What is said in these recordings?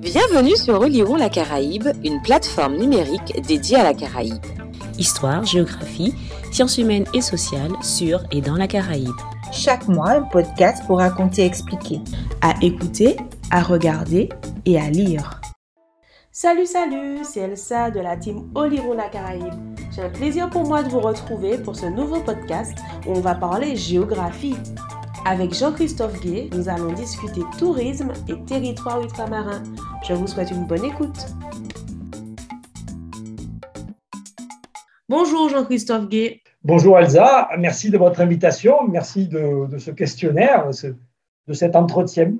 Bienvenue sur Relirons la Caraïbe, une plateforme numérique dédiée à la Caraïbe. Histoire, géographie, sciences humaines et sociales sur et dans la Caraïbe. Chaque mois, un podcast pour raconter et expliquer. À écouter, à regarder et à lire. Salut, salut, c'est Elsa de la team Olirons la Caraïbe. J'ai un plaisir pour moi de vous retrouver pour ce nouveau podcast où on va parler géographie. Avec Jean-Christophe Gay, nous allons discuter tourisme et territoire ultramarin. Je vous souhaite une bonne écoute. Bonjour Jean-Christophe Gay. Bonjour Elsa, merci de votre invitation, merci de, ce questionnaire, de cet entretien.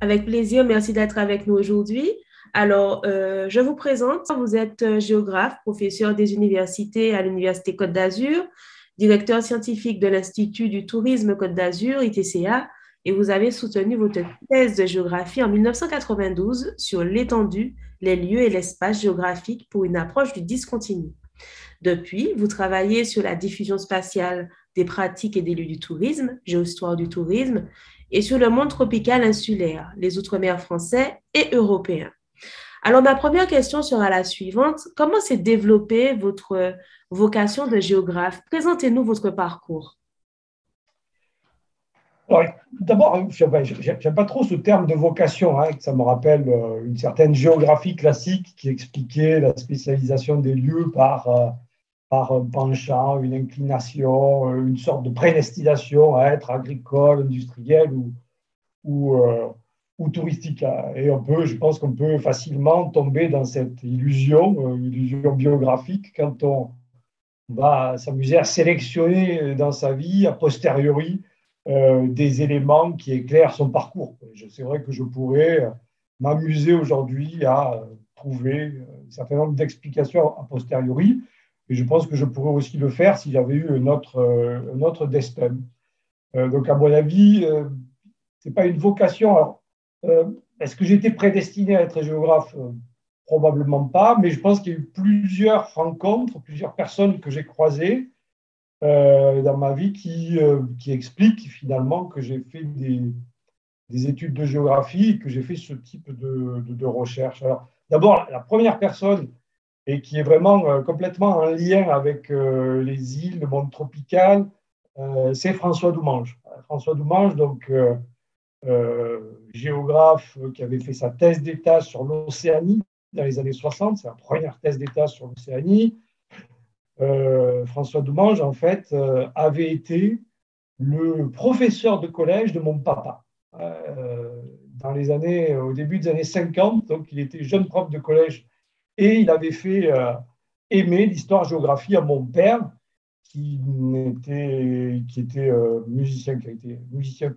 Avec plaisir, merci d'être avec nous aujourd'hui. Alors, euh, je vous présente, vous êtes géographe, professeur des universités à l'Université Côte d'Azur, directeur scientifique de l'Institut du tourisme Côte d'Azur, ITCA, et vous avez soutenu votre thèse de géographie en 1992 sur l'étendue, les lieux et l'espace géographique pour une approche du discontinu. Depuis, vous travaillez sur la diffusion spatiale des pratiques et des lieux du tourisme, géohistoire du tourisme, et sur le monde tropical insulaire, les Outre-mer français et européens. Alors, ma première question sera la suivante. Comment s'est développée votre vocation de géographe? Présentez-nous votre parcours. D'abord, j'aime pas trop ce terme de vocation, hein, ça me rappelle euh, une certaine géographie classique qui expliquait la spécialisation des lieux par, euh, par un penchant, une inclination, euh, une sorte de prédestination à être agricole, industriel ou, ou, ou touristique. Et on peut, je pense qu'on peut facilement tomber dans cette illusion, illusion biographique, quand on va s'amuser à sélectionner dans sa vie, a posteriori, euh, des éléments qui éclairent son parcours. C'est vrai que je pourrais m'amuser aujourd'hui à trouver un certain nombre d'explications a posteriori, et je pense que je pourrais aussi le faire si j'avais eu un autre, destin. Euh, donc, à mon avis, ce n'est pas une vocation. Euh, est-ce que j'étais prédestiné à être géographe? Euh, Probablement pas, mais je pense qu'il y a eu plusieurs rencontres, plusieurs personnes que j'ai croisées euh, dans ma vie qui, qui expliquent finalement que j'ai fait des, des, études de géographie et que j'ai fait ce type de, recherche. Alors, d'abord, la première personne et qui est vraiment complètement en lien avec les îles, le monde tropical, c'est François Doumange. François Doumange, donc euh, géographe qui avait fait sa thèse d'État sur l'Océanie dans les années 60, c'est la première thèse d'État sur l'Océanie. Euh, François Doumange, en fait, euh, avait été le professeur de collège de mon papa. dans les années, au début des années 50, donc il était jeune prof de collège et il avait fait aimer l'histoire-géographie à mon père, qui était, qui était musicien, qui a été musicien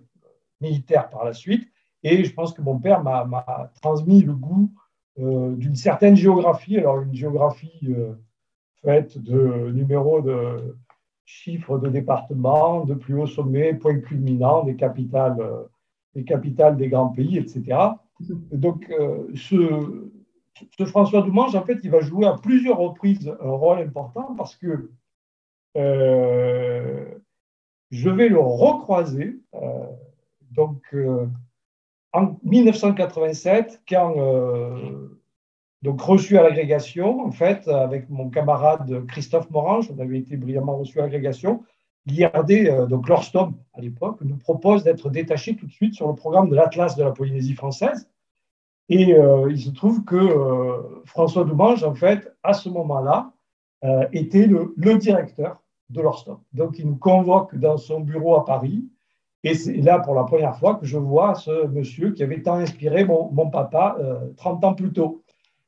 militaire par la suite. Et je pense que mon père m'a transmis le goût euh, d'une certaine géographie. Alors, une géographie euh, de numéros de chiffres de départements, de plus haut sommet, points culminants, des capitales, euh, des capitales des grands pays, etc. Donc, ce, ce, François Doumange, en fait, il va jouer à plusieurs reprises un rôle important parce que je vais le recroiser donc, euh, en 1987, quand euh, donc reçu à l'agrégation, en fait, avec mon camarade Christophe Morange, on avait été brillamment reçu à l'agrégation, l'IRD, euh, donc l'Orstom à l'époque, nous propose d'être détaché tout de suite sur le programme de l'Atlas de la Polynésie française. Et il se trouve que François Doumange, en fait, à ce moment-là, était le, directeur de l'Orstom. Donc, il nous convoque dans son bureau à Paris et c'est là pour la première fois que je vois ce monsieur qui avait tant inspiré mon, papa 30 euh, ans plus tôt.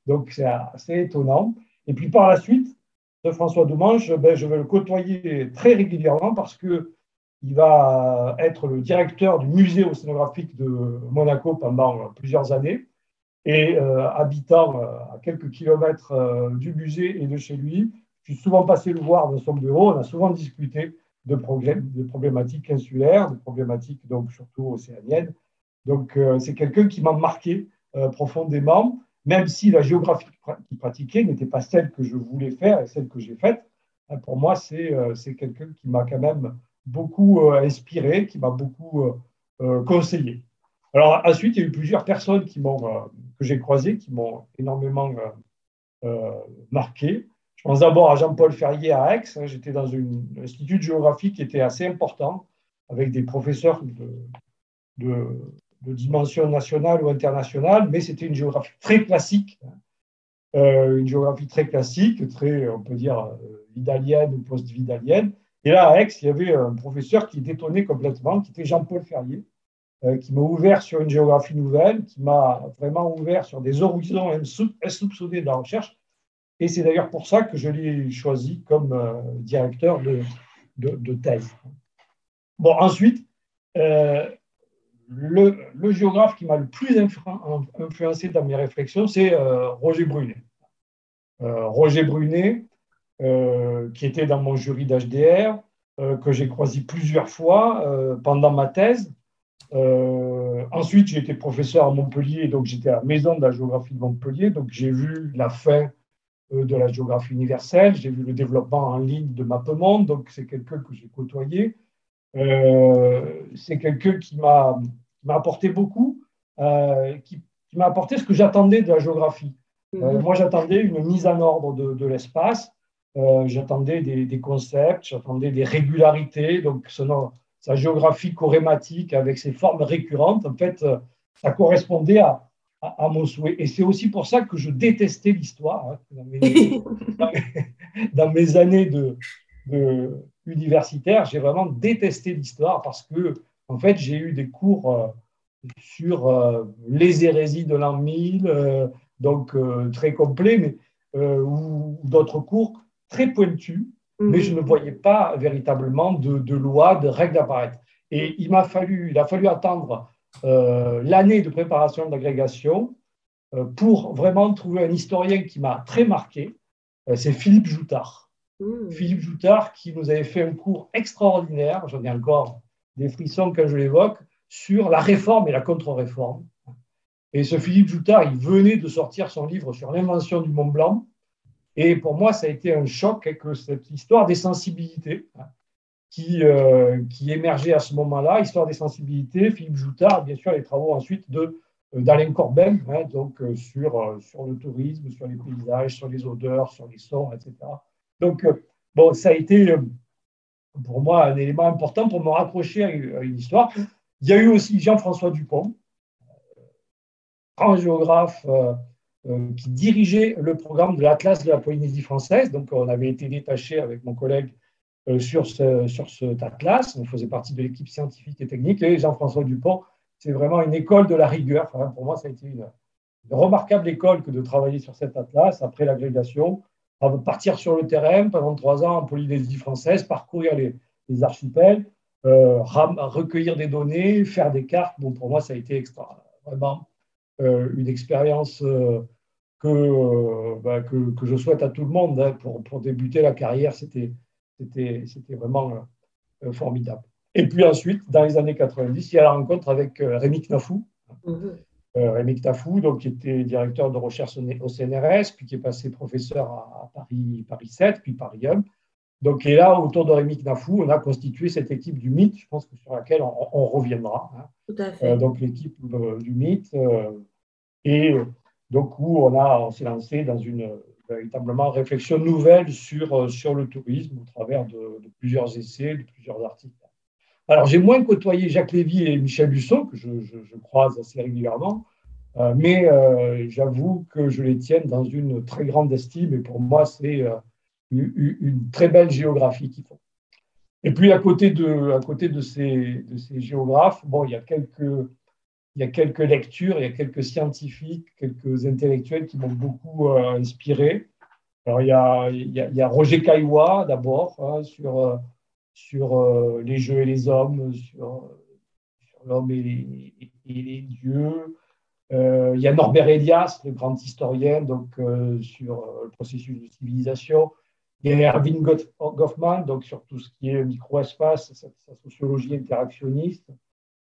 Donc c'est assez étonnant. Et puis par la suite, ce François Doumange, ben, je vais le côtoyer très régulièrement parce que il va être le directeur du musée océanographique de Monaco pendant plusieurs années. Et euh, habitant euh, à quelques kilomètres du musée et de chez lui, je suis souvent passé le voir dans son bureau, on a souvent discuté de, de problématiques insulaires, de problématiques donc surtout océaniennes. Donc euh, c'est quelqu'un qui m'a marqué euh, profondément, même si la géographie qu'il pratiquait n'était pas celle que je voulais faire et celle que j'ai faite. Hein, pour moi, euh, c'est quelqu'un qui m'a quand même beaucoup inspiré, qui m'a beaucoup conseillé. Alors ensuite, il y a eu plusieurs personnes que j'ai croisées qui m'ont énormément marqué. Je pense d'abord à Jean-Paul Ferrier à Aix. Hein. J'étais dans un institut de géographie qui était assez important, avec des professeurs de, dimension nationale ou internationale, mais c'était une géographie très classique. Hein. Euh, une géographie très classique, très, on peut dire, euh, vidalienne ou post-vidalienne. Et là, à Aix, il y avait un professeur qui détonnait complètement, qui était Jean-Paul Ferrier, euh, qui m'a ouvert sur une géographie nouvelle, qui m'a vraiment ouvert sur des horizons insoupçonnés de la recherche et c'est d'ailleurs pour ça que je l'ai choisi comme euh, directeur de, de, thèse. Bon, ensuite, euh, le, géographe qui m'a le plus influencé dans mes réflexions, c'est euh, Roger Brunet. Roger Brunet, qui était dans mon jury d'HDR, que j'ai croisé plusieurs fois pendant ma thèse. ensuite, j'ai été professeur à Montpellier, donc j'étais à la maison de la géographie de Montpellier, donc j'ai vu la fin euh, de la géographie universelle. J'ai vu le développement en ligne de MapMonde, donc c'est quelqu'un que j'ai côtoyé. Euh, c'est quelqu'un qui m'a apporté beaucoup, euh, qui, m'a apporté ce que j'attendais de la géographie. Mhm. moi, j'attendais une mise en ordre de, l'espace, j'attendais des, concepts, j'attendais des régularités, donc sa géographie chorématique avec ses formes récurrentes, en fait, ça correspondait à, à, mon souhait. Et c'est aussi pour ça que je détestais l'histoire. Hein, dans, mes, années de, universitaire, j'ai vraiment détesté l'histoire parce que, en fait, j'ai eu des cours euh, sur euh, les hérésies de l'an 1000, euh, donc très complets, mais, ou d'autres cours très pointus, mais je ne voyais pas véritablement de, de loi, de règles apparaître. Et il m'a fallu, il a fallu attendre euh, l'année de préparation d'agrégation euh, pour vraiment trouver un historien qui m'a très marqué. Euh, c'est Philippe Joutard. Mmh. Philippe Joutard qui nous avait fait un cours extraordinaire, j'en ai encore des frissons quand je l'évoque, sur la réforme et la contre-réforme. Et ce Philippe Joutard, il venait de sortir son livre sur l'invention du Mont Blanc. Et pour moi, ça a été un choc avec cette histoire des sensibilités qui, euh, qui émergeait à ce moment-là, Histoire des sensibilités, Philippe Joutard, bien sûr, les travaux ensuite euh, d'Alain Corbin, hein, donc euh, sur le tourisme, sur les paysages, sur les odeurs, sur les sons, etc. Donc, bon, ça a été pour moi un élément important pour me raccrocher à une, histoire. Il y a eu aussi Jean-François Dupont, grand géographe qui dirigeait le programme de l'Atlas de la Polynésie française. Donc, on avait été détaché avec mon collègue euh, sur, ce, sur cet atlas. On faisait partie de l'équipe scientifique et technique. Et Jean-François Dupont, c'est vraiment une école de la rigueur. pour moi, ça a été une, remarquable école que de travailler sur cet atlas après l'agrégation, partir sur le terrain pendant trois ans en Polynésie française, parcourir les, archipels, euh, recueillir des données, faire des cartes. Bon, pour moi, ça a été extra, vraiment euh, une expérience que, bah, que, que, je souhaite à tout le monde hein, pour, pour débuter la carrière. C'était vraiment euh, formidable. Et puis ensuite, dans les années 90, il y a la rencontre avec euh, Rémi Knafou. Mhm. Euh, Rémi Knafou, donc, qui était directeur de recherche au CNRS, puis qui est passé professeur à, Paris, Paris 7, puis Paris 1. Donc, et là, autour de Rémi Knafou, on a constitué cette équipe du mythe, je pense que sur laquelle on, reviendra. Hein. Tout à fait. donc, l'équipe du mythe. et donc, où on, on s'est lancé dans une véritablement réflexion nouvelle sur, euh, sur le tourisme au travers de, plusieurs essais, de plusieurs articles. Alors, j'ai moins côtoyé Jacques Lévy et Michel Busson, que je, croise assez régulièrement, euh, mais euh, j'avoue que je les tiens dans une très grande estime et pour moi, c'est une, très belle géographie qu'ils font. Et puis, à côté de, à côté de, ces, de ces géographes, bon, il y a quelques il y a quelques lectures, il y a quelques scientifiques, quelques intellectuels qui m'ont beaucoup euh, inspiré. Alors, il y a, il y a, Roger Caillois, d'abord, hein, sur, euh, sur euh, les jeux et les hommes, sur, l'homme et, les dieux. il y a Norbert Elias, le grand historien, donc, sur le processus de civilisation. Il y a Erwin Goffman, donc, sur tout ce qui est microespace, sa, sociologie interactionniste.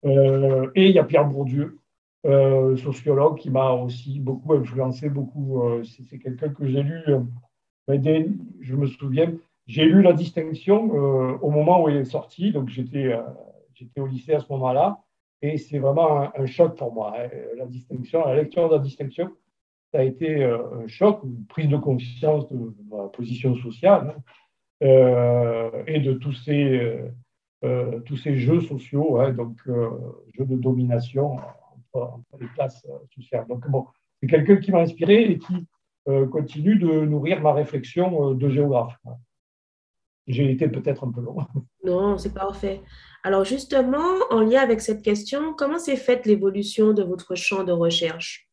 Euh, et il y a Pierre Bourdieu, euh, sociologue, qui m'a aussi beaucoup influencé. Beaucoup, euh, c'est quelqu'un que j'ai lu. je me souviens, j'ai lu La Distinction au moment où il est sorti, donc j'étais j'étais au lycée à ce moment-là. Et c'est vraiment un, choc pour moi. Hein. La distinction, la lecture de la distinction, ça a été un choc, une prise de conscience de ma position sociale hein, et de tous ces, tous ces jeux sociaux, hein, donc jeux de domination entre, les classes sociales. Donc bon, c'est quelqu'un qui m'a inspiré et qui continue de nourrir ma réflexion de géographe. J'ai été peut-être un peu long. Non, c'est parfait. Alors justement, en lien avec cette question, comment s'est faite l'évolution de votre champ de recherche?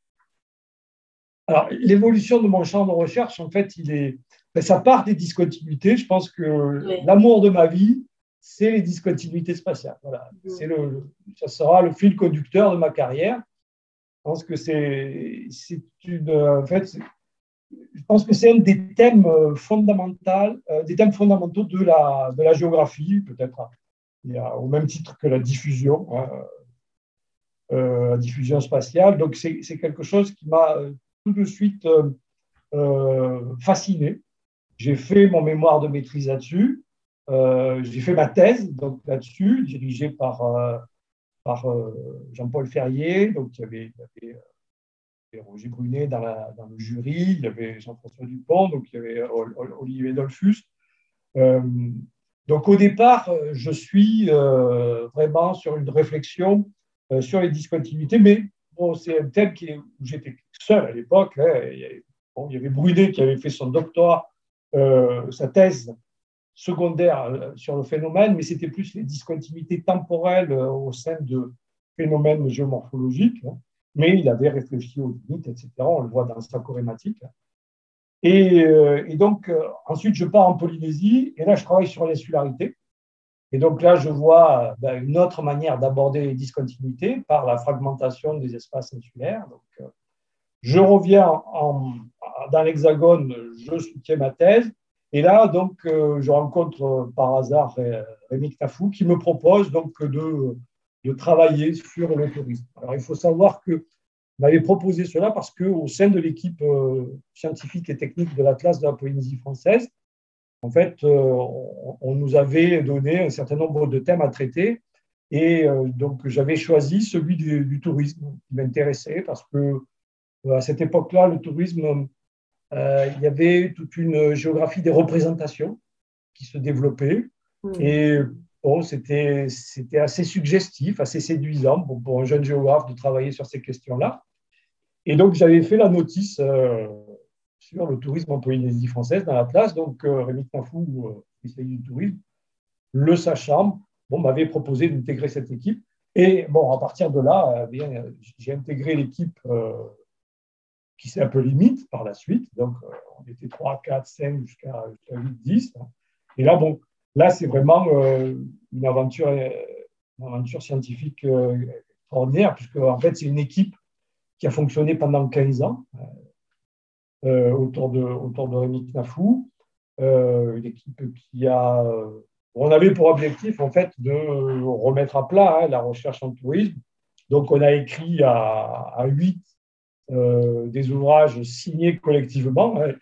Alors, l'évolution de mon champ de recherche, en fait, il est, ben, ça part des discontinuités. Je pense que l'amour de ma vie, c'est les discontinuités spatiales. Voilà. C'est le, ça sera le fil conducteur de ma carrière. Je pense que c'est, c'est une, en fait, je pense que c'est un des thèmes euh, fondamentaux, euh, des thèmes fondamentaux de la, de la géographie, peut-être au même titre que la diffusion, hein, euh, la diffusion spatiale. Donc c'est quelque chose qui m'a tout de suite fasciné. J'ai fait mon mémoire de maîtrise là-dessus. J'ai fait ma thèse là-dessus, dirigée par, par Jean-Paul Ferrier. Donc avait Roger Brunet dans, le jury, il y avait Jean-François Dupont, donc il y avait Olivier Dolphus. Euh, donc au départ, euh, je suis euh, vraiment sur une réflexion sur les discontinuités, mais bon, c'est un thème où j'étais seul à l'époque. Hein, il, y avait Brunet qui avait fait son doctorat, sa thèse secondaire sur le phénomène, mais c'était plus les discontinuités temporelles au sein de phénomènes géomorphologiques. Hein mais il avait réfléchi aux limites, etc. On le voit dans sa corématique. Et, euh, et donc, euh, ensuite, je pars en Polynésie, et là, je travaille sur l'insularité. Et donc là, je vois ben, une autre manière d'aborder les discontinuités par la fragmentation des espaces insulaires. Donc, euh, je reviens en, dans l'Hexagone, je soutiens ma thèse. Et là, donc, je rencontre par hasard Rémi Tafou qui me propose donc de de travailler sur le tourisme. Alors, il faut savoir que m'avait proposé cela parce qu'au sein de l'équipe euh, scientifique et technique de l'Atlas de la Polynésie française, en fait, euh, on, nous avait donné un certain nombre de thèmes à traiter. Et euh, donc, j'avais choisi celui du, tourisme qui m'intéressait parce que à cette époque-là, le tourisme, il y avait toute une géographie des représentations qui se développait. Mmh. Et c'était, c'était assez suggestif, assez séduisant pour, un jeune géographe de travailler sur ces questions-là. Et donc, j'avais fait la notice euh, sur le tourisme en Polynésie française dans la place. Donc, euh, Rémi Tafou, euh, spécialiste du tourisme, le sachant, bon, m'avait proposé d'intégrer cette équipe. Et bon, à partir de là, bien, j'ai intégré l'équipe qui s'est un peu limite par la suite. Donc, on était 3, 4, 5 jusqu'à 8, 10. Et là, bon, Là, c'est vraiment euh, une, aventure, euh, une aventure scientifique euh, extraordinaire, puisque en fait, c'est une équipe qui a fonctionné pendant 15 ans autour, de, autour de Rémi Knafou, une équipe qui a. on avait pour objectif, en fait, de remettre à plat hein, la recherche en tourisme. Donc, on a écrit à, à 8 des ouvrages signés collectivement, hein,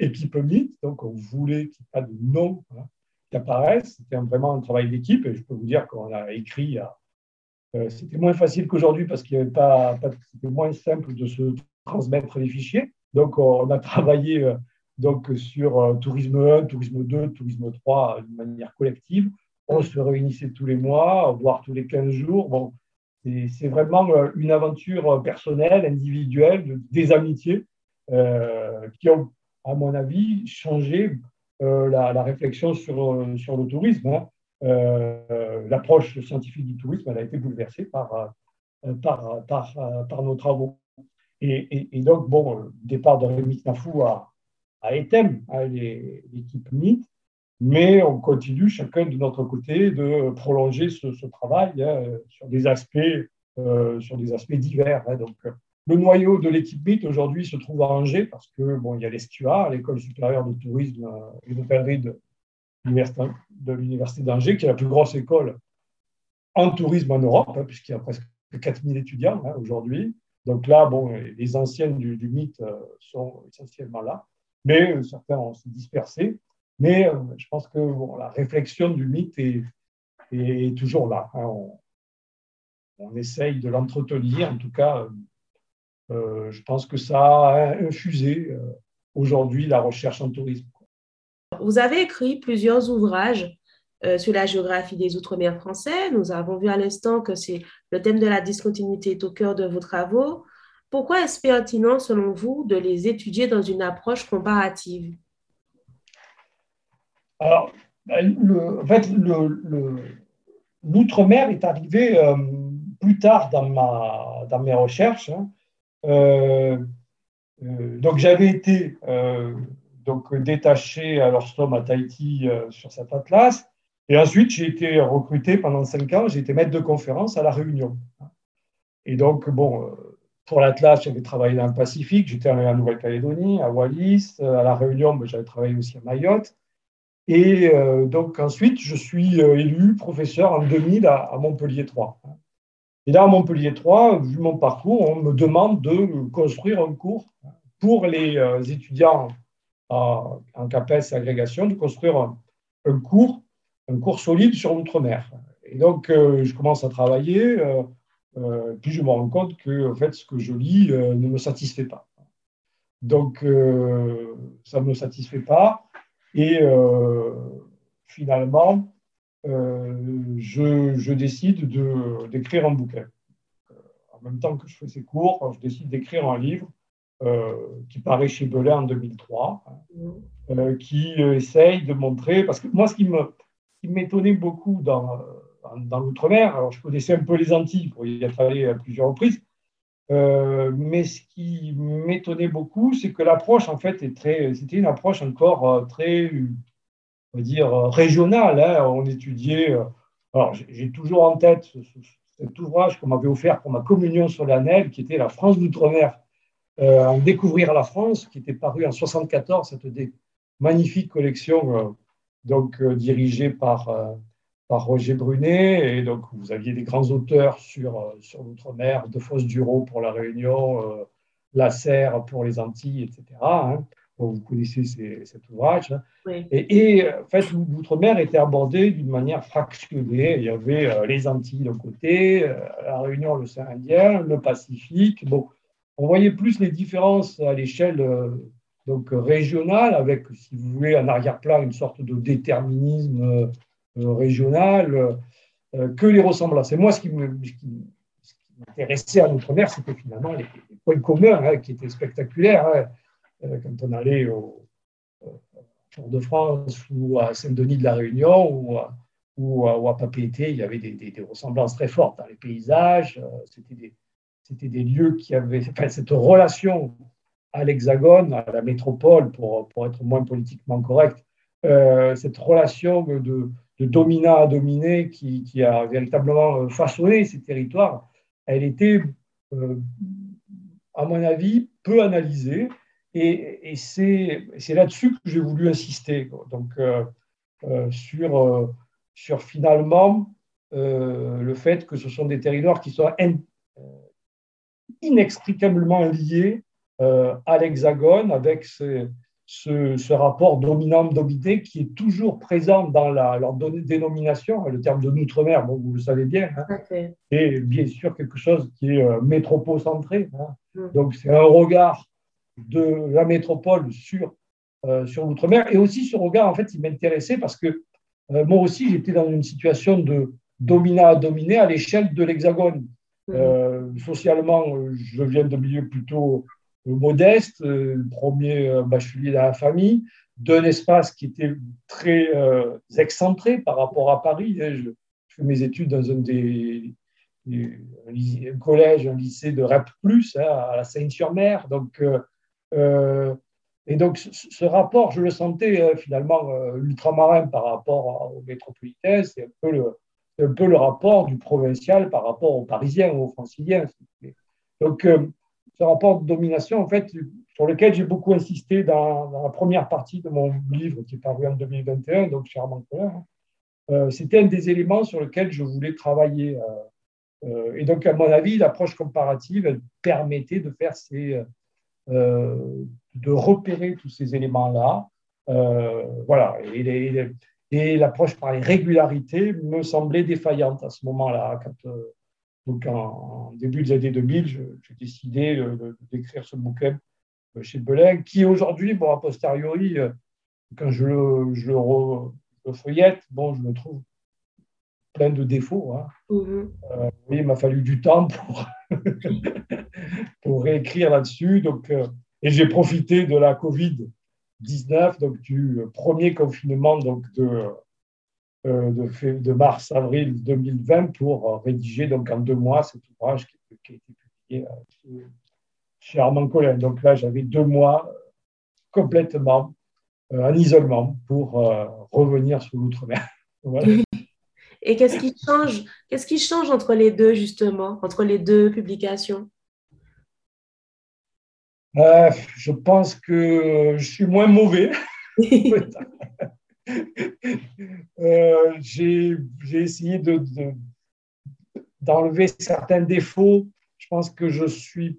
donc on voulait qu'il n'y ait pas de nom hein, apparaissent. C'était vraiment un travail d'équipe et je peux vous dire qu'on a écrit. Euh, c'était moins facile qu'aujourd'hui parce qu'il y avait pas, c'était moins simple de se transmettre les fichiers. Donc, on a travaillé euh, donc sur euh, Tourisme 1, Tourisme 2, Tourisme 3 de manière collective. On se réunissait tous les mois, voire tous les 15 jours. Bon, c'est vraiment une aventure personnelle, individuelle, des amitiés qui ont, à mon avis, changé euh, la, réflexion sur, euh, sur le tourisme. Hein. Euh, l'approche scientifique du tourisme elle a été bouleversée par, nos travaux. Et, donc, bon, le départ de Rémi Knafou à, à ETEM, à l'équipe MIT, mais on continue chacun de notre côté de prolonger ce, travail hein, sur, des aspects, sur des aspects divers. Hein. donc, le noyau de l'équipe BIT aujourd'hui se trouve à Angers parce que bon, il y a l'ESTUA, l'École supérieure de tourisme et d'hôtellerie de l'Université d'Angers, qui est la plus grosse école en tourisme en Europe, hein, puisqu'il y a presque 4000 étudiants hein, aujourd'hui. Donc là, bon, les anciennes du, du MIT euh, sont essentiellement là, mais euh, certains ont se dispersé. Mais euh, je pense que bon, la réflexion du est, est toujours là. Hein. on essaye de l'entretenir. En tout cas, je pense que ça a infusé aujourd'hui la recherche en tourisme. Vous avez écrit plusieurs ouvrages sur la géographie des Outre-mer français. Nous avons vu à l'instant que c'est le thème de la discontinuité est au cœur de vos travaux. Pourquoi est-ce pertinent, selon vous, de les étudier dans une approche comparative? Alors, ben, en fait, l'outre-mer est arrivé euh, plus tard dans, ma, dans mes recherches. Hein. Euh, euh, donc, j'avais été donc, détaché à l'Orstom à Tahiti sur cet atlas. Et ensuite, j'ai été recruté pendant cinq ans. J'ai été maître de conférence à La Réunion. Et donc, bon, pour l'Atlas, j'avais travaillé dans le Pacifique, j'étais en Nouvelle-Calédonie, à Wallis, à La Réunion, mais j'avais travaillé aussi à Mayotte. Et euh, donc ensuite, je suis euh, élu professeur en 2000 à, Montpellier 3. Et là, à Montpellier 3, vu mon parcours, on me demande de construire un cours pour les euh, étudiants en CAPES et agrégation, de construire un, cours, un cours solide sur l'outre-mer. Et donc, je commence à travailler. Euh, puis je me rends compte que en fait, ce que je lis euh, ne me satisfait pas. Donc, euh, ça ne me satisfait pas. Et finalement, je, je, décide d'écrire un bouquin. En même temps que je fais ces cours, je décide d'écrire un livre qui paraît chez Belay en 2003, hein, qui essaye de montrer, parce que moi, ce qui m'étonnait beaucoup dans, dans l'outre-mer. Alors, je connaissais un peu les Antilles pour y être allé à plusieurs reprises. Euh, mais ce qui m'étonnait beaucoup, c'est que l'approche, en fait, est très, c'était une approche encore euh, très, on va dire, régionale. Hein. On étudiait. Euh, alors, j'ai toujours en tête cet ouvrage qu'on m'avait offert pour ma communion solennelle, qui était La France d'outre-mer, en découvrir la France, qui était paru en 74, cette magnifique collection, donc dirigée par par Roger Brunet. Et donc, vous aviez des grands auteurs sur, euh, sur l'outre-mer, De Fosse-Duro pour La Réunion, euh, La Serre pour les Antilles, etc. vous connaissez cet ouvrage. Hein. Et, en fait, l'outre-mer était abordé d'une manière fractionnée. Il y avait euh, les Antilles d'un côté, La Réunion, l'océan Indien, le Pacifique. Bon, on voyait plus les différences à l'échelle donc régionale, avec, si vous voulez, en arrière-plan, une sorte de déterminisme euh, régionales euh, que les ressemblances. Et moi, ce qui m'intéressait à l'outre-mer, c'était finalement les, points communs hein, qui étaient spectaculaires. Hein. Euh, quand on allait au, Fort-de-France ou à Saint-Denis de la Réunion ou à, ou à, Papeete, il y avait des, ressemblances très fortes dans les paysages. C'était des, c'était des lieux qui avaient cette relation à l'hexagone, à la métropole, pour, être moins politiquement correct, cette relation de, de dominant à dominé qui, a véritablement euh, façonné ces territoires, elle était, euh, à mon avis, peu analysée. Et, c'est là-dessus que j'ai voulu insister. Donc, euh, sur, sur finalement le fait que ce sont des territoires qui sont inextricablement liés à l'Hexagone avec ces, ce, rapport dominant-dominé qui est toujours présent dans la, leur dénomination, le terme de l'outre-mer, bon, vous le savez bien, hein, et bien sûr quelque chose qui est euh, métropocentré. Hein. Mm. Donc c'est un regard de la métropole sur, euh, sur l'outre-mer et aussi ce regard, en fait, il m'intéressait parce que euh, moi aussi j'étais dans une situation de dominant à dominer à l'échelle de l'hexagone. Mm. socialement, je viens de milieu plutôt modeste, euh, premier euh, bachelier dans la famille, d'un espace qui était très euh, excentré par rapport à Paris. Hein. Je, fais mes études dans un des, un, collège, un lycée de REP+, hein, à la Seine-sur-Mer. Donc, et donc, ce, rapport, je le sentais finalement ultramarin par rapport au métropolitain. C'est un, peu le, rapport du provincial par rapport aux Parisiens ou aux Franciliens. Donc, ce rapport de domination, en fait, sur lequel j'ai beaucoup insisté dans, la première partie de mon livre qui est paru en 2021, donc chez Armand hein. euh, C'était un des éléments sur lesquels je voulais travailler. Euh, euh, et donc, à mon avis, l'approche comparative, elle permettait de faire ces, de repérer tous ces éléments-là. voilà. Et, et l'approche par les régularités me semblait défaillante à ce moment-là, quand Donc, en, début des années 2000, j'ai décidé d'écrire ce bouquin chez Belin, qui aujourd'hui, bon, a posteriori, quand je le, je le, feuillette, bon, je le trouve plein de défauts. Hein. Mm-hmm. oui, il m'a fallu du temps pour, pour réécrire là-dessus. Donc, et j'ai profité de la Covid-19, donc du premier confinement donc de, euh, de, mars-avril 2020 pour rédiger donc en deux mois cet ouvrage qui, a été publié euh, chez Armand Collin. Donc là, j'avais deux mois complètement euh, en isolement pour revenir sur l'outre-mer. Et qu'est-ce qui change Qu'est-ce qui change entre les deux justement, entre les deux publications? Euh, je pense que je suis moins mauvais. euh, j'ai essayé d'enlever de, certains défauts. Je pense que je suis,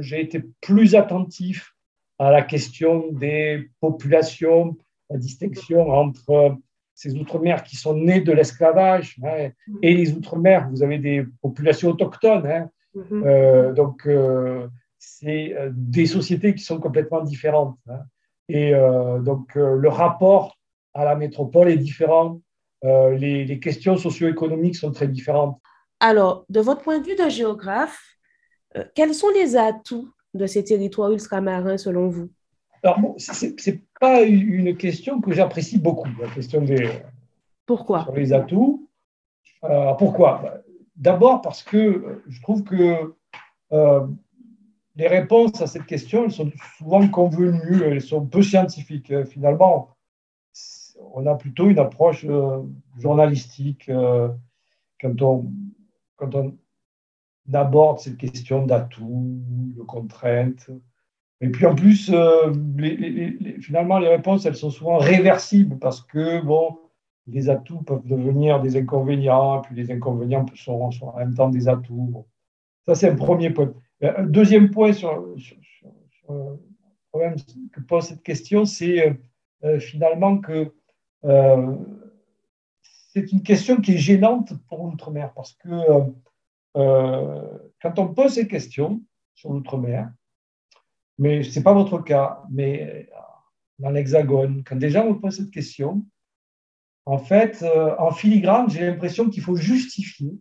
j'ai été plus attentif à la question des populations, la distinction entre ces outre-mer qui sont nés de l'esclavage hein, et les outre-mer. Vous avez des populations autochtones. Hein. Mm-hmm. euh, donc, euh, c'est euh, des sociétés qui sont complètement différentes. Hein. Et euh, donc, le rapport à la métropole est différent. les, questions socio-économiques sont très différentes. Alors, de votre point de vue de géographe, quels sont les atouts de ces territoires ultramarins selon vous? Alors, ce n'est pas une question que j'apprécie beaucoup, la question des. Pourquoi Sur les atouts. pourquoi? D'abord parce que je trouve que les réponses à cette question, elles sont souvent convenues, elles sont peu scientifiques. Euh, finalement, on a plutôt une approche euh, journalistique euh, quand, on, quand on aborde cette question d'atouts, de contraintes. Et puis en plus, finalement, les réponses, elles sont souvent réversibles parce que, bon, les atouts peuvent devenir des inconvénients, puis les inconvénients sont, en même temps des atouts. Ça, c'est un premier point. Euh, un deuxième point sur, le problème que pose cette question, c'est euh, euh, finalement que c'est une question qui est gênante pour l'outre-mer parce que quand on pose ces questions sur l'outre-mer, mais ce n'est pas votre cas, mais dans l'Hexagone, quand déjà on pose cette question, en fait, en filigrane, j'ai l'impression qu'il faut justifier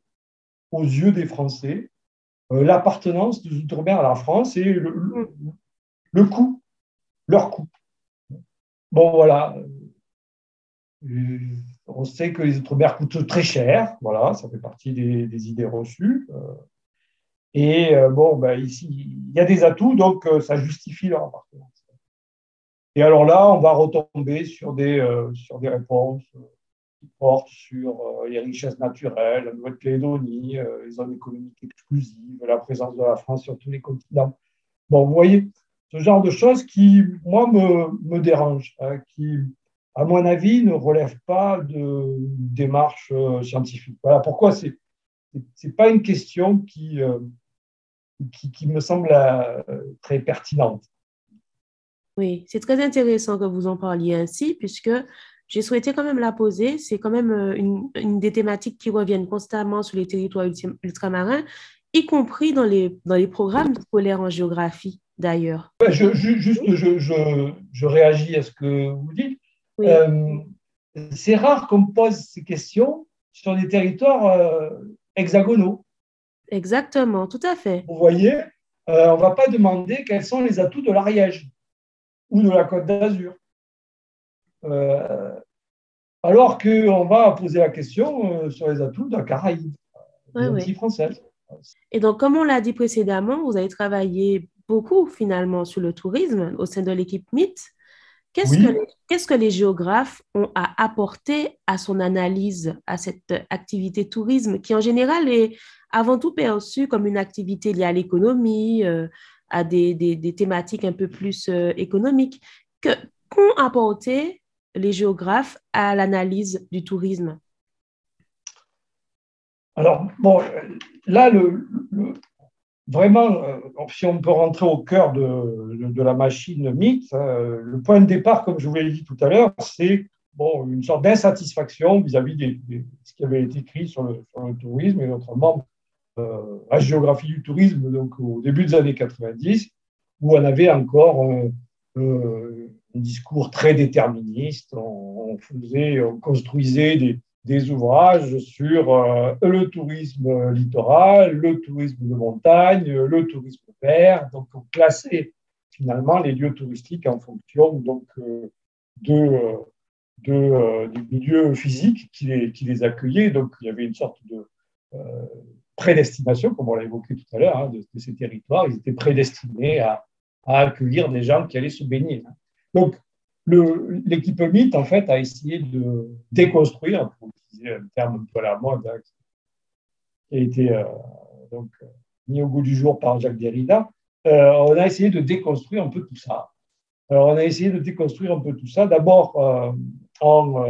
aux yeux des Français euh, l'appartenance des Outre-mer à la France et le, coût, leur coût. Bon, voilà. Euh, on sait que les Outre-mer coûtent très cher, voilà, ça fait partie des, idées reçues. Euh. Et bon, ben, ici, il y a des atouts, donc ça justifie leur appartenance. Et alors là, on va retomber sur des, sur des réponses porte sur euh, les richesses naturelles, la Nouvelle-Calédonie, euh, les zones économiques exclusives, la présence de la France sur tous les continents. Bon, vous voyez, ce genre de choses qui, moi, me, me dérangent, hein, qui, à mon avis, ne relèvent pas de démarche euh, scientifique. Voilà pourquoi c'est n'est pas une question qui, qui, qui, me semble très pertinente. Oui, c'est très intéressant que vous en parliez ainsi, puisque j'ai souhaité quand même la poser. C'est quand même euh, une, des thématiques qui reviennent constamment sur les territoires ultramarins, y compris dans les, dans les programmes scolaires en géographie, d'ailleurs. Je, juste, je, je, réagis à ce que vous dites. Euh, c'est rare qu'on pose ces questions sur des territoires euh, hexagonaux. Exactement, tout à fait. Vous voyez, on ne va pas demander quels sont les atouts de l'Ariège ou de la Côte d'Azur. Euh, alors qu'on va poser la question euh, sur les atouts de la Caraïbe, française. Et donc, comme on l'a dit précédemment, vous avez travaillé beaucoup finalement sur le tourisme au sein de l'équipe MIT. Qu'est-ce, que, qu'est-ce que les géographes ont à apporter à son analyse, à cette activité tourisme, qui en général est avant tout perçue comme une activité liée à l'économie, euh, à des, thématiques un peu plus économiques. Que, Qu'ont apporté les géographes à l'analyse du tourisme? Alors, bon, là, le, vraiment, euh, si on peut rentrer au cœur de, la machine mythe, euh, le point de départ, comme je vous l'ai dit tout à l'heure, c'est bon, une sorte d'insatisfaction vis-à-vis de ce qui avait été écrit sur le, tourisme et notamment la géographie du tourisme, donc au début des années 90, où on avait encore un discours très déterministe. On, faisait, on construisait des, ouvrages sur euh, le tourisme littoral, le tourisme de montagne, le tourisme vert. Donc, on classait finalement les lieux touristiques en fonction donc, euh, de, de, euh, du milieu physique qui les, qui les accueillait. Donc, il y avait une sorte de prédestination, comme on l'a évoqué tout à l'heure, hein, de, ces territoires. Ils étaient prédestinés à, accueillir des gens qui allaient se baigner. Donc, l'équipe MIT, en fait, a essayé de déconstruire, pour utiliser un terme un peu à la mode, hein, qui a été euh, donc, mis au goût du jour par Jacques Derrida, euh, on a essayé de déconstruire un peu tout ça. Alors, on a essayé de déconstruire un peu tout ça, d'abord euh, en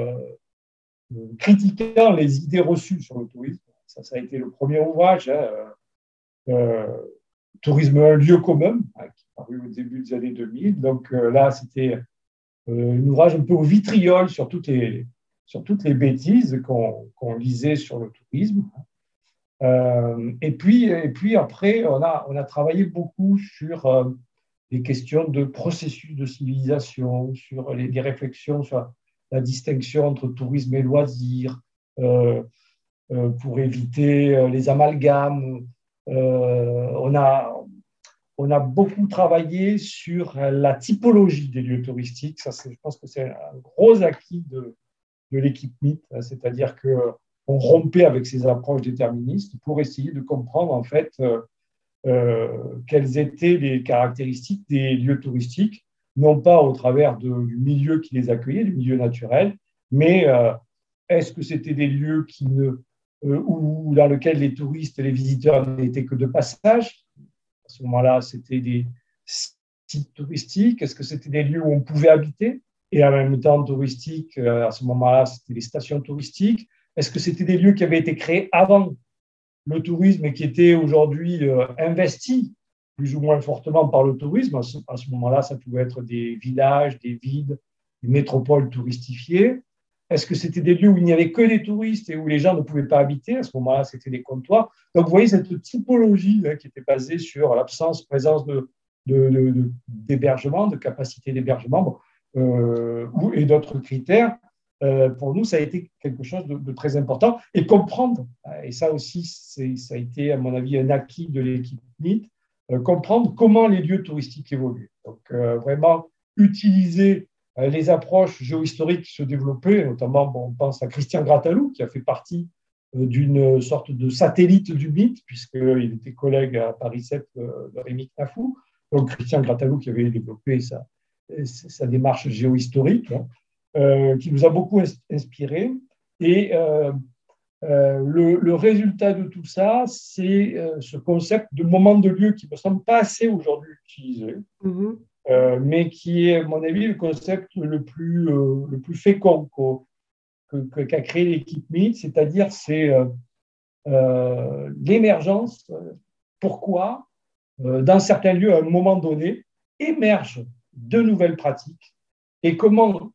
critiquant les idées reçues sur le tourisme. Ça, a été le premier ouvrage. Hein, tourisme, un lieu commun, hein, qui est paru au début des années 2000. Donc là, c'était euh, un ouvrage un peu au vitriol sur toutes les, sur toutes les bêtises qu'on lisait sur le tourisme. Euh, et, puis, et puis après, on a, on a travaillé beaucoup sur euh, les questions de processus de civilisation, sur les, réflexions sur la distinction entre tourisme et loisirs, pour éviter les amalgames. on, a, on a beaucoup travaillé sur la typologie des lieux touristiques. Ça, je pense que c'est un gros acquis de, l'équipe MIT, hein. c'est-à-dire qu'on rompait avec ces approches déterministes pour essayer de comprendre en fait euh, euh, quelles étaient les caractéristiques des lieux touristiques, non pas au travers du milieu qui les accueillait, du milieu naturel, mais euh, est-ce que c'était des lieux qui ne, ou dans lesquels les touristes et les visiteurs n'étaient que de passage à ce moment-là, c'était des sites touristiques Est-ce que c'était des lieux où on pouvait habiter? Et en même temps, touristique, euh, à ce moment-là, c'était les stations touristiques. Est-ce que c'était des lieux qui avaient été créés avant le tourisme et qui étaient aujourd'hui euh, investis plus ou moins fortement par le tourisme? À ce moment-là, ça pouvait être des villages, des villes, des métropoles touristifiées. Est-ce que c'était des lieux où il n'y avait que des touristes et où les gens ne pouvaient pas habiter À ce moment-là, c'était des comptoirs. Donc, vous voyez cette typologie qui était basée sur l'absence, présence de, d'hébergement, de, capacité d'hébergement euh, et d'autres critères. Euh, pour nous, ça a été quelque chose de, très important. Et comprendre, et ça aussi, ça a été, à mon avis, un acquis de l'équipe NIT, euh, comprendre comment les lieux touristiques évoluent. Donc, vraiment utiliser euh, les approches géohistoriques se développaient, notamment, on pense à Christian Gratalou, qui a fait partie euh, d'une sorte de satellite du mythe, puisqu'il était collègue à Paris 7 de Rémi Knafou. Donc, Christian Gratalou qui avait développé sa, démarche géohistorique, hein, euh, qui nous a beaucoup inspiré. Et le, résultat de tout ça, c'est ce concept de moment de lieu qui me semble pas assez aujourd'hui utilisé. Mm-hmm. Euh, mais qui est, à mon avis, le concept le plus, euh, le plus fécond qu'a créé l'équipe MIT, c'est-à-dire c'est euh, l'émergence, pourquoi, dans certains lieux, à un moment donné, émergent de nouvelles pratiques et comment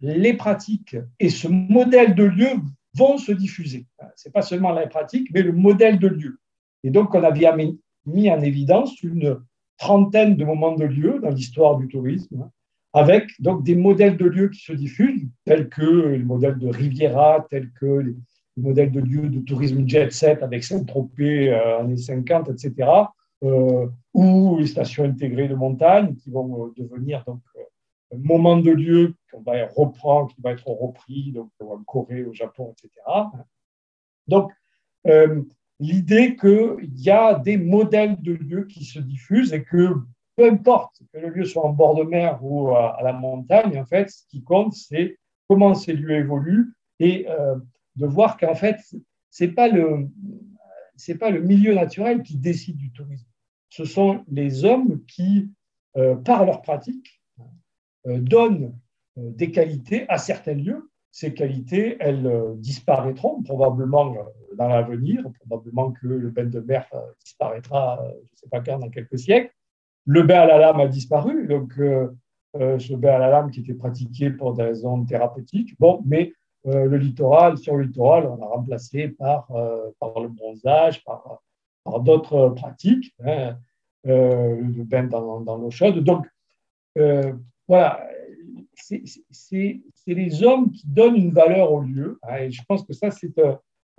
les pratiques et ce modèle de lieu vont se diffuser. Ce n'est pas seulement la pratique, mais le modèle de lieu. Et donc, on avait mis en évidence une, trentaine de moments de lieux dans l'histoire du tourisme, hein, avec donc des modèles de lieux qui se diffusent, tels que le modèle de Riviera, tels que les, modèles de lieux de tourisme jet set avec Saint-Tropez euh, années 50, etc., euh, ou les stations intégrées de montagne qui vont euh, devenir donc un moment de lieu qu'on va reprendre, qui va être repris donc en Corée, au Japon, etc. Donc, l'idée qu'il y a des modèles de lieux qui se diffusent et que peu importe que le lieu soit en bord de mer ou à, la montagne, en fait, ce qui compte, c'est comment ces lieux évoluent et euh, de voir qu'en fait, ce n'est pas, le, pas le milieu naturel qui décide du tourisme. Ce sont les hommes qui, euh, par leur pratique, euh, donnent des qualités à certains lieux ces qualités, elles euh, disparaîtront probablement euh, dans l'avenir, probablement que le bain de mer euh, disparaîtra, je ne sais pas quand, dans quelques siècles. Le bain à la lame a disparu, donc ce bain à la lame qui était pratiqué pour des raisons thérapeutiques. Bon, mais le littoral, sur le littoral, on a remplacé par, par le bronzage, par, par d'autres pratiques, hein, le bain dans, dans l'eau chaude. Donc, voilà, c'est les hommes qui donnent une valeur au lieu. Hein, et je pense que ça, c'est un,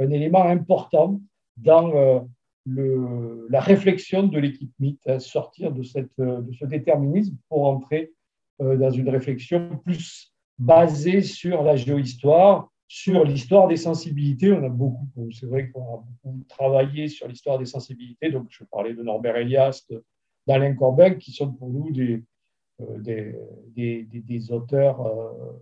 élément important dans euh, la réflexion de l'équipe mythe, hein, sortir de, de ce déterminisme pour entrer euh, dans une réflexion plus basée sur la géohistoire, sur l'histoire des sensibilités. On a beaucoup, c'est vrai qu'on a beaucoup travaillé sur l'histoire des sensibilités. Donc, je parlais de Norbert Elias, d'Alain Corbin, qui sont pour nous des, euh, des, auteurs, euh,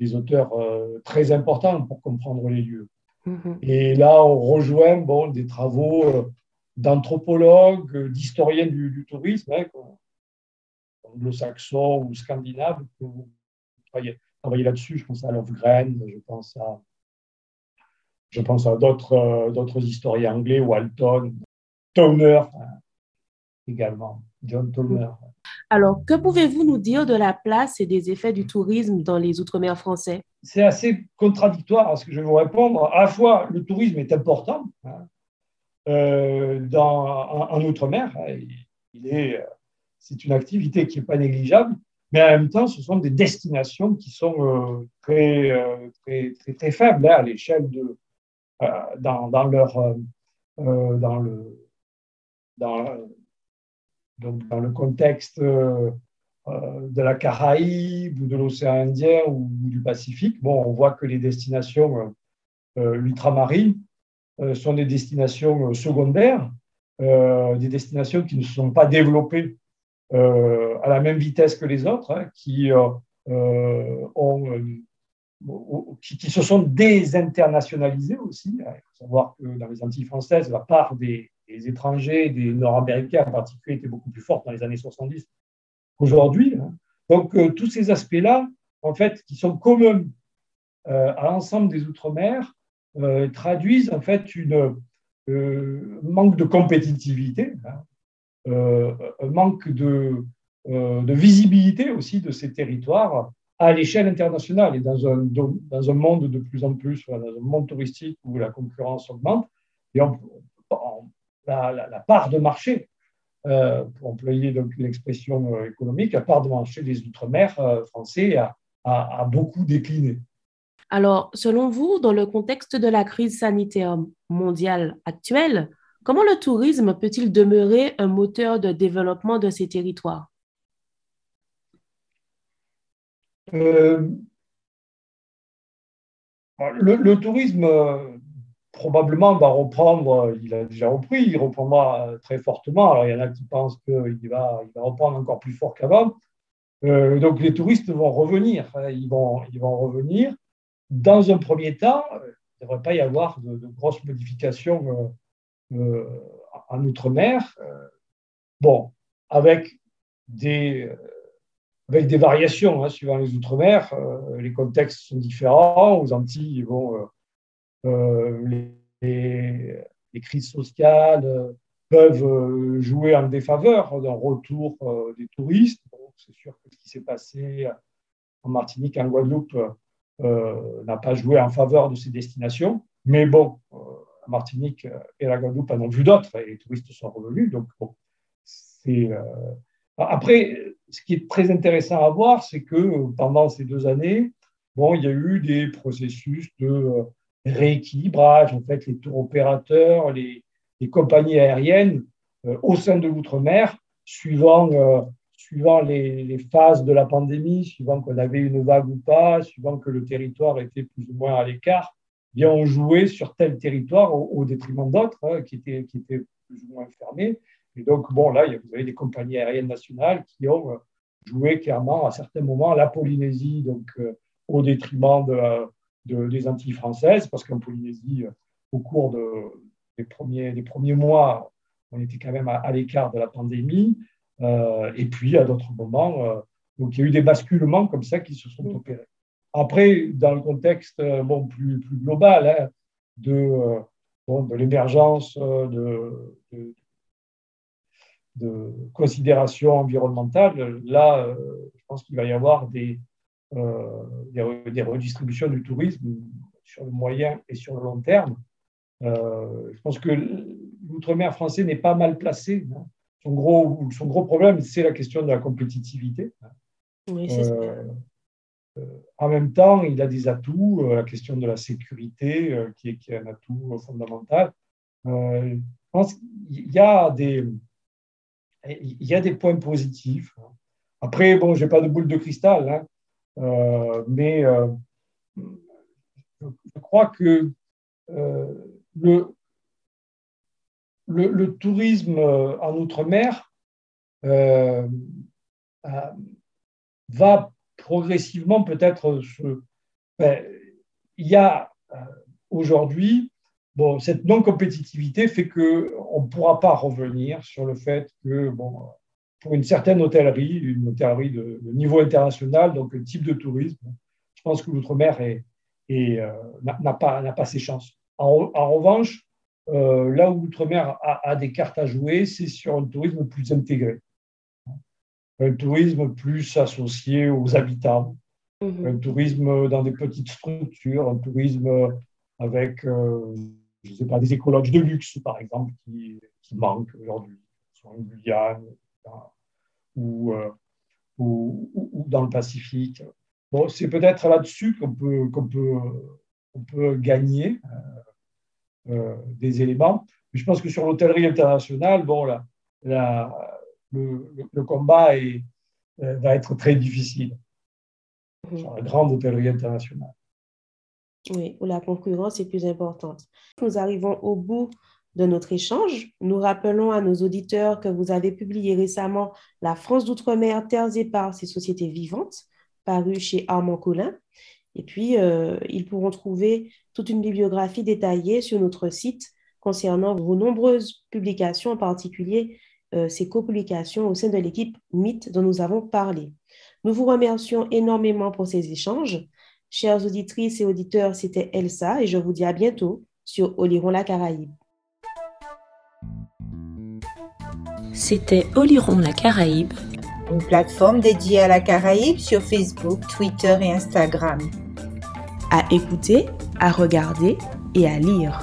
des auteurs euh, très importants pour comprendre les lieux. Mm-hmm. Et là, on rejoint bon, des travaux d'anthropologues, d'historiens du, tourisme, hein, anglo-saxons ou scandinaves, qui ont travaillé, là-dessus. Je pense à Lovegren, je pense à, je pense à d'autres, d'autres historiens anglais, Walton, Towner également, John Towner. Alors, que pouvez-vous nous dire de la place et des effets du tourisme dans les Outre-mer français? C'est assez contradictoire à ce que je vais vous répondre. À la fois, le tourisme est important hein, euh, en, Outre-mer. Hein, est, c'est une activité qui n'est pas négligeable, mais en même temps, ce sont des destinations qui sont euh, très, euh, très, faibles hein, à l'échelle de, dans, leur, dans le, contexte euh, euh, de la Caraïbe ou de l'océan Indien ou, du Pacifique, bon, on voit que les destinations euh, ultramarines sont des destinations secondaires, des destinations qui ne se sont pas développées à la même vitesse que les autres, hein, qui, ont, qui, se sont désinternationalisées aussi. Il faut savoir que dans les Antilles françaises, la part des, étrangers, des Nord-Américains en particulier, étaient beaucoup plus fortes dans les années 70 qu'aujourd'hui. Hein. Donc, euh, tous ces aspects-là, en fait, qui sont communs euh, à l'ensemble des Outre-mer, euh, traduisent en fait une manque de compétitivité, hein, un manque de, visibilité aussi de ces territoires à l'échelle internationale et dans un, monde de plus en plus, dans un monde touristique où la concurrence augmente. Et la, part de marché, euh, pour employer donc une expression euh, économique, la part de marché des Outre-mer euh, français a, beaucoup décliné. Alors, selon vous, dans le contexte de la crise sanitaire mondiale actuelle, comment le tourisme peut-il demeurer un moteur de développement de ces territoires? Le, le, tourisme probablement va reprendre, il a déjà repris, il reprendra très fortement. Alors, il y en a qui pensent qu'il va, il va reprendre encore plus fort qu'avant. Euh, donc, les touristes vont revenir. Hein, ils vont, revenir. Dans un premier temps, il ne devrait pas y avoir de, grosses modifications euh, euh, en Outre-mer. bon, avec des, avec des variations hein, suivant les Outre-mer. les contextes sont différents. Aux Antilles, ils vont euh, les, crises sociales euh, peuvent euh, jouer en défaveur d'un retour des touristes. c'est sûr que ce qui s'est passé en Martinique, en Guadeloupe, n'a pas joué en faveur de ces destinations. Mais bon, la Martinique et la Guadeloupe en ont vu d'autres et les touristes sont revenus. Donc, c'est. Après, ce qui est très intéressant à voir, c'est que pendant ces deux années, bon, il y a eu des processus de rééquilibrage. En fait, les tours opérateurs, les, compagnies aériennes euh, au sein de l'outre-mer, suivant, euh, suivant les, phases de la pandémie, suivant qu'on avait une vague ou pas, suivant que le territoire était plus ou moins à l'écart, bien on jouait sur tel territoire au, détriment d'autres hein, qui, étaient, qui étaient plus ou moins fermés. Et donc, bon, là, vous avez des compagnies aériennes nationales qui ont euh, joué clairement à certains moments la Polynésie, donc au détriment de, des Antilles françaises, parce qu'en Polynésie, au cours de, des, premiers, des premiers mois, on était quand même à, l'écart de la pandémie. Euh, et puis, à d'autres moments, euh, donc il y a eu des basculements comme ça qui se sont opérés. Après, dans le contexte euh, bon, plus, plus global hein, de, bon, de l'émergence de, de, de, considérations environnementales, là, je pense qu'il va y avoir des, des, redistributions du tourisme sur le moyen et sur le long terme. je pense que l'outre-mer français n'est pas mal placé. Hein. Son, gros, son gros problème, c'est la question de la compétitivité. Oui, c'est en même temps, il a des atouts, la question de la sécurité, qui, est, qui, est, un atout fondamental. je pense qu'il y a des, il y a des points positifs. Après, bon, je n'ai pas de boule de cristal, hein, euh, mais euh, je crois que euh, le, le, tourisme en Outre-mer va progressivement peut-être se... Ben, il y a aujourd'hui Bon, cette non-compétitivité fait qu'on ne pourra pas revenir sur le fait que, bon, pour une certaine hôtellerie, une hôtellerie de, niveau international, donc un type de tourisme, je pense que l'outre-mer euh, n'a pas, pas, ses chances. En, revanche, euh, là où l'outre-mer a, des cartes à jouer, c'est sur un tourisme plus intégré, un tourisme plus associé aux habitants, mmh un tourisme dans des petites structures, un tourisme avec euh, je sais pas, des écologues de luxe, par exemple, qui, qui manquent aujourd'hui, soit en Guyane ou, euh, ou, ou, dans le Pacifique. Bon, c'est peut-être là-dessus qu'on peut, qu'on peut, on peut gagner euh, euh, des éléments. Mais je pense que sur l'hôtellerie internationale, bon, là, le, le, combat est, va être très difficile sur la grande hôtellerie internationale. Oui, où la concurrence est plus importante. Nous arrivons au bout de notre échange. Nous rappelons à nos auditeurs que vous avez publié récemment La France d'outre-mer, Terres et Parts, ces sociétés vivantes, paru chez Armand Collin. Et puis, euh, ils pourront trouver toute une bibliographie détaillée sur notre site concernant vos nombreuses publications, en particulier euh, ces co-publications au sein de l'équipe MIT dont nous avons parlé. Nous vous remercions énormément pour ces échanges. Chères auditrices et auditeurs, c'était Elsa et je vous dis à bientôt sur Oliron la Caraïbe. C'était Oliron la Caraïbe, une plateforme dédiée à la Caraïbe sur Facebook, Twitter et Instagram. À écouter, à regarder et à lire.